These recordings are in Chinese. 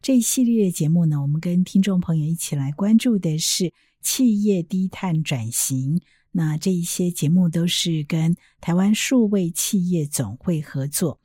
这一系列节目呢，我们跟听众朋友一起来关注的是。企业低碳转型，那这一些节目都是跟台湾数位企业总会合作。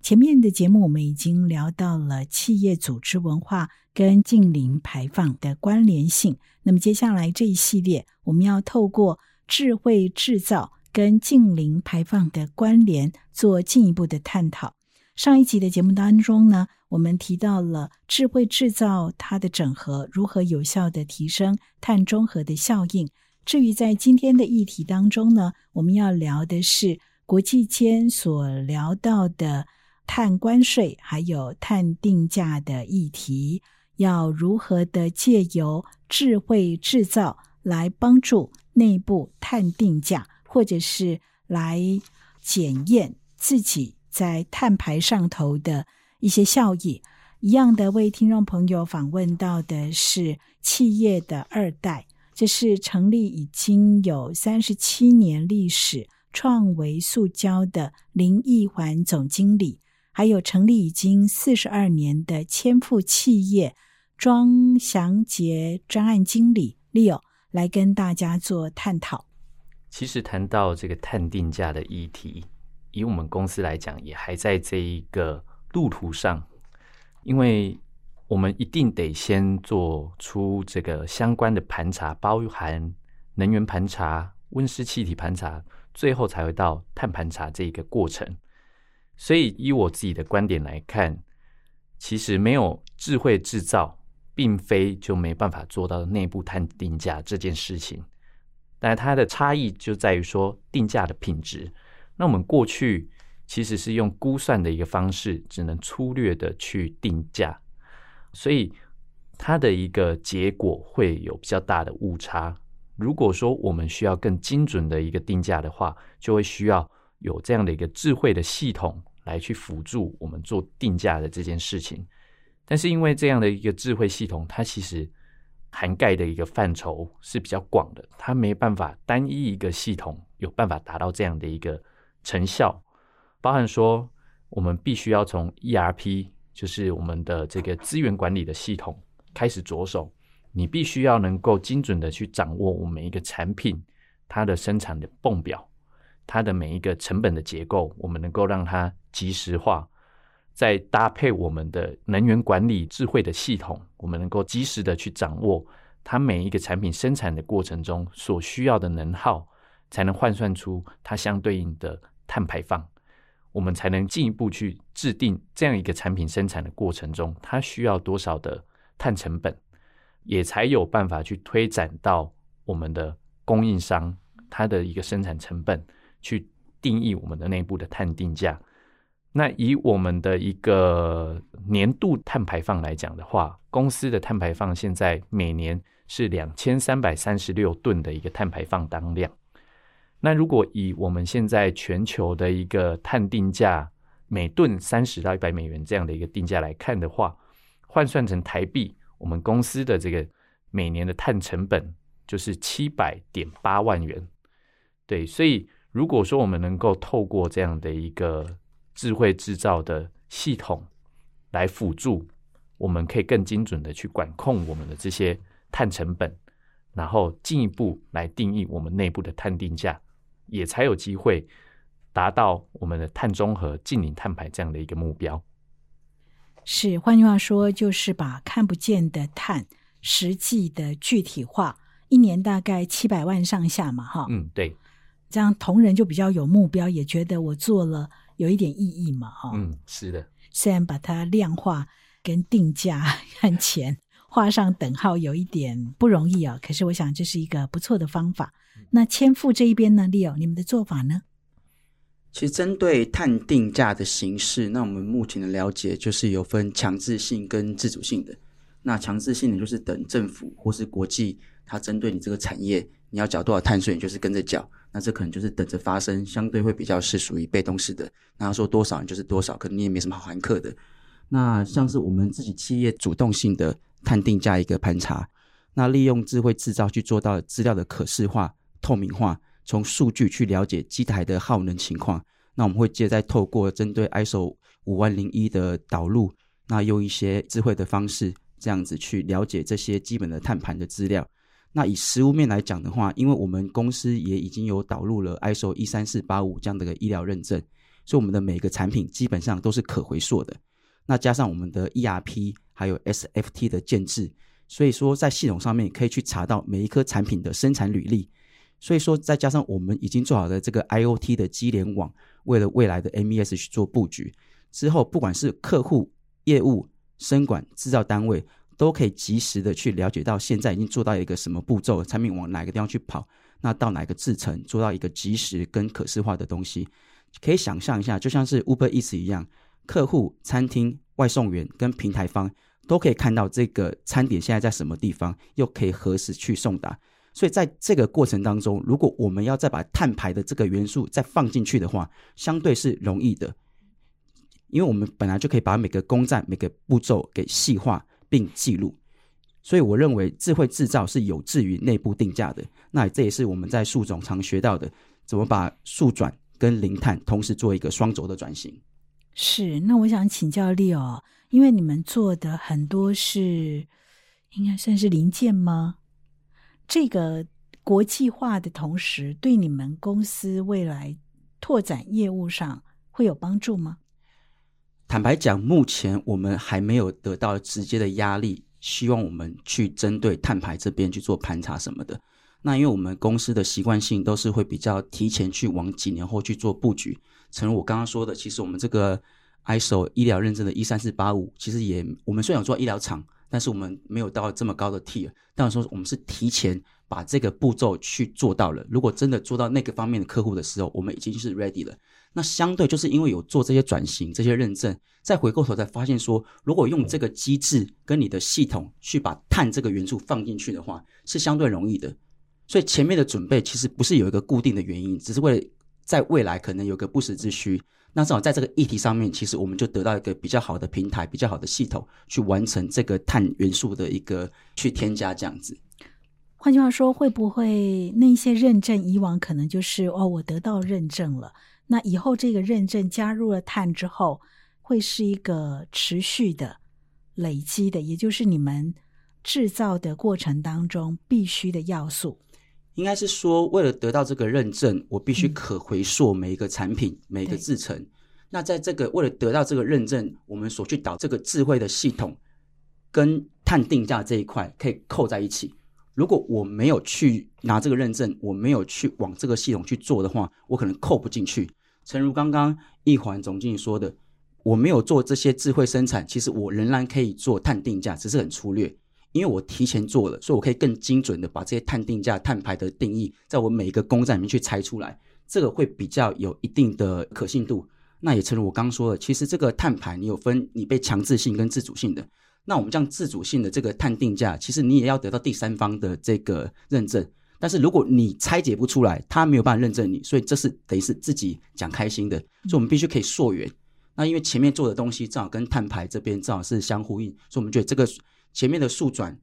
前面的节目我们已经聊到了企业组织文化跟近零排放的关联性，那么接下来这一系列我们要透过智慧制造跟近零排放的关联做进一步的探讨。上一集的节目当中呢，我们提到了智慧制造它的整合如何有效的提升碳中和的效应。至于在今天的议题当中呢，我们要聊的是国际间所聊到的碳关税还有碳定价的议题，要如何的借由智慧制造来帮助内部碳定价，或者是来检验自己。在碳排上头的一些效益，一样的为听众朋友访问到的是企业的二代，这是成立已经有三十七年历史创维塑胶的林义环总经理，还有成立已经四十二年的千富企业庄祥杰专案经理 Leo 来跟大家做探讨。其实谈到这个碳定价的议题。以我们公司来讲，也还在这一个路途上，因为我们一定得先做出这个相关的盘查，包含能源盘查、温室气体盘查，最后才会到碳盘查这一个过程。所以，以我自己的观点来看，其实没有智慧制造，并非就没办法做到内部碳定价这件事情。但它的差异就在于说，定价的品质。那我们过去其实是用估算的一个方式，只能粗略的去定价，所以它的一个结果会有比较大的误差。如果说我们需要更精准的一个定价的话，就会需要有这样的一个智慧的系统来去辅助我们做定价的这件事情。但是因为这样的一个智慧系统，它其实涵盖的一个范畴是比较广的，它没办法单一一个系统有办法达到这样的一个。成效包含说，我们必须要从 ERP，就是我们的这个资源管理的系统开始着手。你必须要能够精准的去掌握我们一个产品它的生产的泵表，它的每一个成本的结构，我们能够让它即时化。再搭配我们的能源管理智慧的系统，我们能够及时的去掌握它每一个产品生产的过程中所需要的能耗，才能换算出它相对应的。碳排放，我们才能进一步去制定这样一个产品生产的过程中，它需要多少的碳成本，也才有办法去推展到我们的供应商它的一个生产成本，去定义我们的内部的碳定价。那以我们的一个年度碳排放来讲的话，公司的碳排放现在每年是两千三百三十六吨的一个碳排放当量。那如果以我们现在全球的一个碳定价，每吨三十到一百美元这样的一个定价来看的话，换算成台币，我们公司的这个每年的碳成本就是七百点八万元。对，所以如果说我们能够透过这样的一个智慧制造的系统来辅助，我们可以更精准的去管控我们的这些碳成本，然后进一步来定义我们内部的碳定价。也才有机会达到我们的碳中和、净零碳排这样的一个目标。是，换句话说，就是把看不见的碳实际的具体化，一年大概七百万上下嘛，哈。嗯，对。这样同仁就比较有目标，也觉得我做了有一点意义嘛，哈。嗯，是的。虽然把它量化跟定价和钱画上等号有一点不容易啊，可是我想这是一个不错的方法。那千富这一边呢，Leo，你们的做法呢？其实针对碳定价的形式，那我们目前的了解就是有分强制性跟自主性的。那强制性的就是等政府或是国际，它针对你这个产业你要缴多少碳税，你就是跟着缴。那这可能就是等着发生，相对会比较是属于被动式的。那他说多少你就是多少，可能你也没什么好函课的。那像是我们自己企业主动性的碳定价一个盘查，那利用智慧制造去做到资料的可视化、透明化，从数据去了解机台的耗能情况。那我们会接着再透过针对 ISO 五万零一的导入，那用一些智慧的方式，这样子去了解这些基本的碳盘的资料。那以实物面来讲的话，因为我们公司也已经有导入了 ISO 一三四八五这样的一个医疗认证，所以我们的每个产品基本上都是可回溯的。那加上我们的 ERP 还有 SFT 的建制，所以说在系统上面可以去查到每一颗产品的生产履历。所以说再加上我们已经做好的这个 IoT 的机联网，为了未来的 MES 去做布局，之后不管是客户、业务、生管、制造单位。都可以及时的去了解到现在已经做到一个什么步骤，产品往哪个地方去跑，那到哪个制程做到一个及时跟可视化的东西，可以想象一下，就像是 Uber Eats 一样，客户、餐厅、外送员跟平台方都可以看到这个餐点现在在什么地方，又可以何时去送达。所以在这个过程当中，如果我们要再把碳排的这个元素再放进去的话，相对是容易的，因为我们本来就可以把每个工站每个步骤给细化。并记录，所以我认为智慧制造是有志于内部定价的。那这也是我们在树总常学到的，怎么把树转跟零碳同时做一个双轴的转型。是，那我想请教 Leo，因为你们做的很多是应该算是零件吗？这个国际化的同时，对你们公司未来拓展业务上会有帮助吗？坦白讲，目前我们还没有得到直接的压力，希望我们去针对碳排这边去做盘查什么的。那因为我们公司的习惯性都是会比较提前去往几年后去做布局。诚如我刚刚说的，其实我们这个 ISO 医疗认证的一三四八五，其实也我们虽然有做医疗厂，但是我们没有到这么高的 tier。但是说我们是提前把这个步骤去做到了。如果真的做到那个方面的客户的时候，我们已经是 ready 了。那相对就是因为有做这些转型、这些认证，再回过头才发现说，如果用这个机制跟你的系统去把碳这个元素放进去的话，是相对容易的。所以前面的准备其实不是有一个固定的原因，只是为了在未来可能有个不时之需。那正好在这个议题上面，其实我们就得到一个比较好的平台、比较好的系统，去完成这个碳元素的一个去添加这样子。换句话说，会不会那些认证以往可能就是哦，我得到认证了。那以后这个认证加入了碳之后，会是一个持续的累积的，也就是你们制造的过程当中必须的要素。应该是说，为了得到这个认证，我必须可回溯每一个产品、嗯、每一个制成。那在这个为了得到这个认证，我们所去导这个智慧的系统，跟碳定价这一块可以扣在一起。如果我没有去拿这个认证，我没有去往这个系统去做的话，我可能扣不进去。诚如刚刚一环总经理说的，我没有做这些智慧生产，其实我仍然可以做碳定价，只是很粗略，因为我提前做了，所以我可以更精准的把这些碳定价、碳排的定义，在我每一个工站里面去拆出来，这个会比较有一定的可信度。那也正如我刚刚说的，其实这个碳排你有分你被强制性跟自主性的，那我们这样自主性的这个碳定价，其实你也要得到第三方的这个认证。但是如果你拆解不出来，他没有办法认证你，所以这是等于是自己讲开心的，所以我们必须可以溯源。那因为前面做的东西正好跟碳排这边正好是相呼应，所以我们觉得这个前面的速转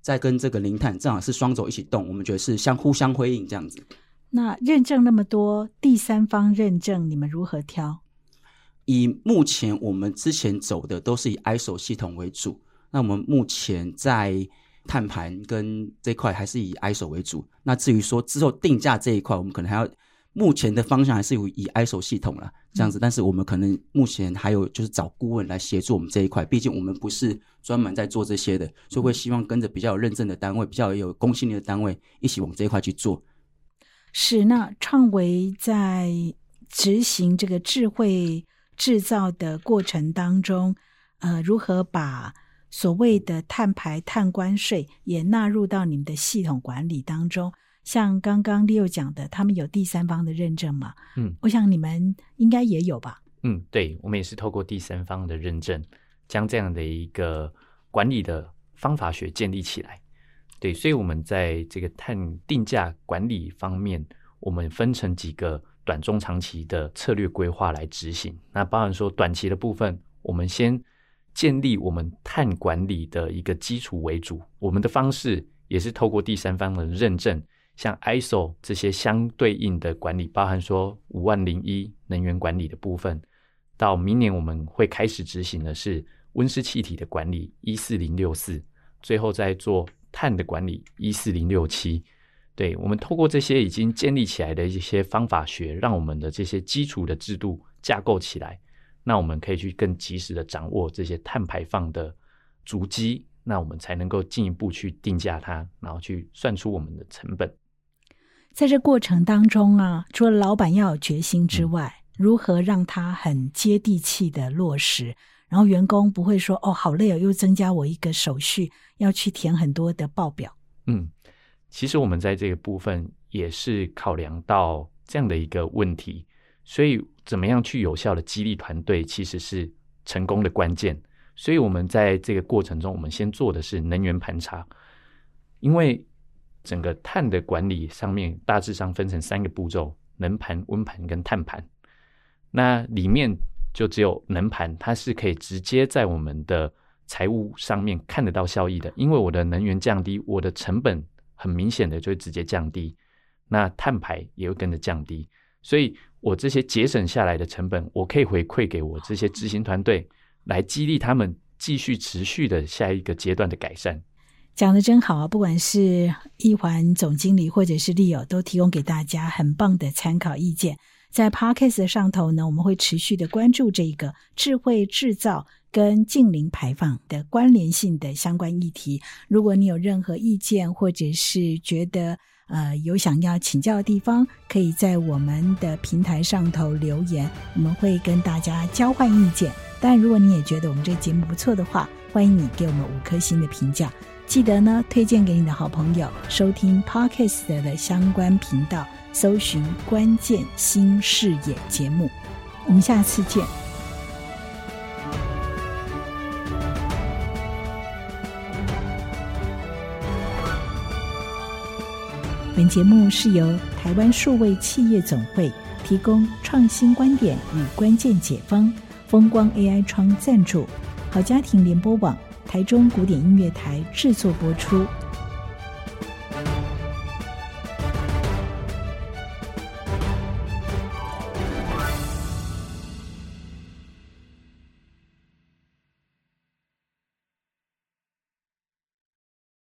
再跟这个零碳正好是双轴一起动，我们觉得是相互相辉映这样子。那认证那么多，第三方认证你们如何挑？以目前我们之前走的都是以 ISO 系统为主，那我们目前在。碳盘跟这块还是以 ISO 为主。那至于说之后定价这一块，我们可能还要目前的方向还是有以 ISO 系统啦这样子。但是我们可能目前还有就是找顾问来协助我们这一块，毕竟我们不是专门在做这些的，所以会希望跟着比较有认证的单位、比较有公信力的单位一起往这一块去做。是，那创维在执行这个智慧制造的过程当中，呃，如何把所谓的碳排、碳关税也纳入到你们的系统管理当中，像刚刚 Leo 讲的，他们有第三方的认证吗？嗯，我想你们应该也有吧？嗯，对，我们也是透过第三方的认证，将这样的一个管理的方法学建立起来。对，所以我们在这个碳定价管理方面，我们分成几个短、中、长期的策略规划来执行。那包含说短期的部分，我们先建立我们碳管理的一个基础为主。我们的方式也是透过第三方的认证，像 ISO 这些相对应的管理，包含说五万零一能源管理的部分。到明年我们会开始执行的是温室气体的管理一四零六四，最后再做。碳的管理一四零六七，对，我们透过这些已经建立起来的一些方法学，让我们的这些基础的制度架构起来，那我们可以去更及时的掌握这些碳排放的足迹，那我们才能够进一步去定价它，然后去算出我们的成本。在这过程当中啊，除了老板要有决心之外，嗯、如何让他很接地气的落实？然后员工不会说哦，好累哦，又增加我一个手续，要去填很多的报表。嗯，其实我们在这个部分也是考量到这样的一个问题，所以怎么样去有效的激励团队，其实是成功的关键。所以我们在这个过程中，我们先做的是能源盘查，因为整个碳的管理上面大致上分成三个步骤：能盘、温盘跟碳盘。那里面。就只有能盘，它是可以直接在我们的财务上面看得到效益的。因为我的能源降低，我的成本很明显的就会直接降低，那碳排也会跟着降低。所以我这些节省下来的成本，我可以回馈给我这些执行团队，来激励他们继续持续的下一个阶段的改善。讲得真好啊！不管是一环总经理或者是利友都提供给大家很棒的参考意见。在 Podcast 上头呢，我们会持续的关注这个智慧制造跟近零排放的关联性的相关议题。如果你有任何意见，或者是觉得呃有想要请教的地方，可以在我们的平台上头留言，我们会跟大家交换意见。但，如果你也觉得我们这个节目不错的话，欢迎你给我们五颗星的评价。记得呢，推荐给你的好朋友收听 Podcast 的相关频道。搜寻关键新视野节目，我们下次见。本节目是由台湾数位企业总会提供创新观点与关键解方，风光 AI 窗赞助，好家庭联播网台中古典音乐台制作播出。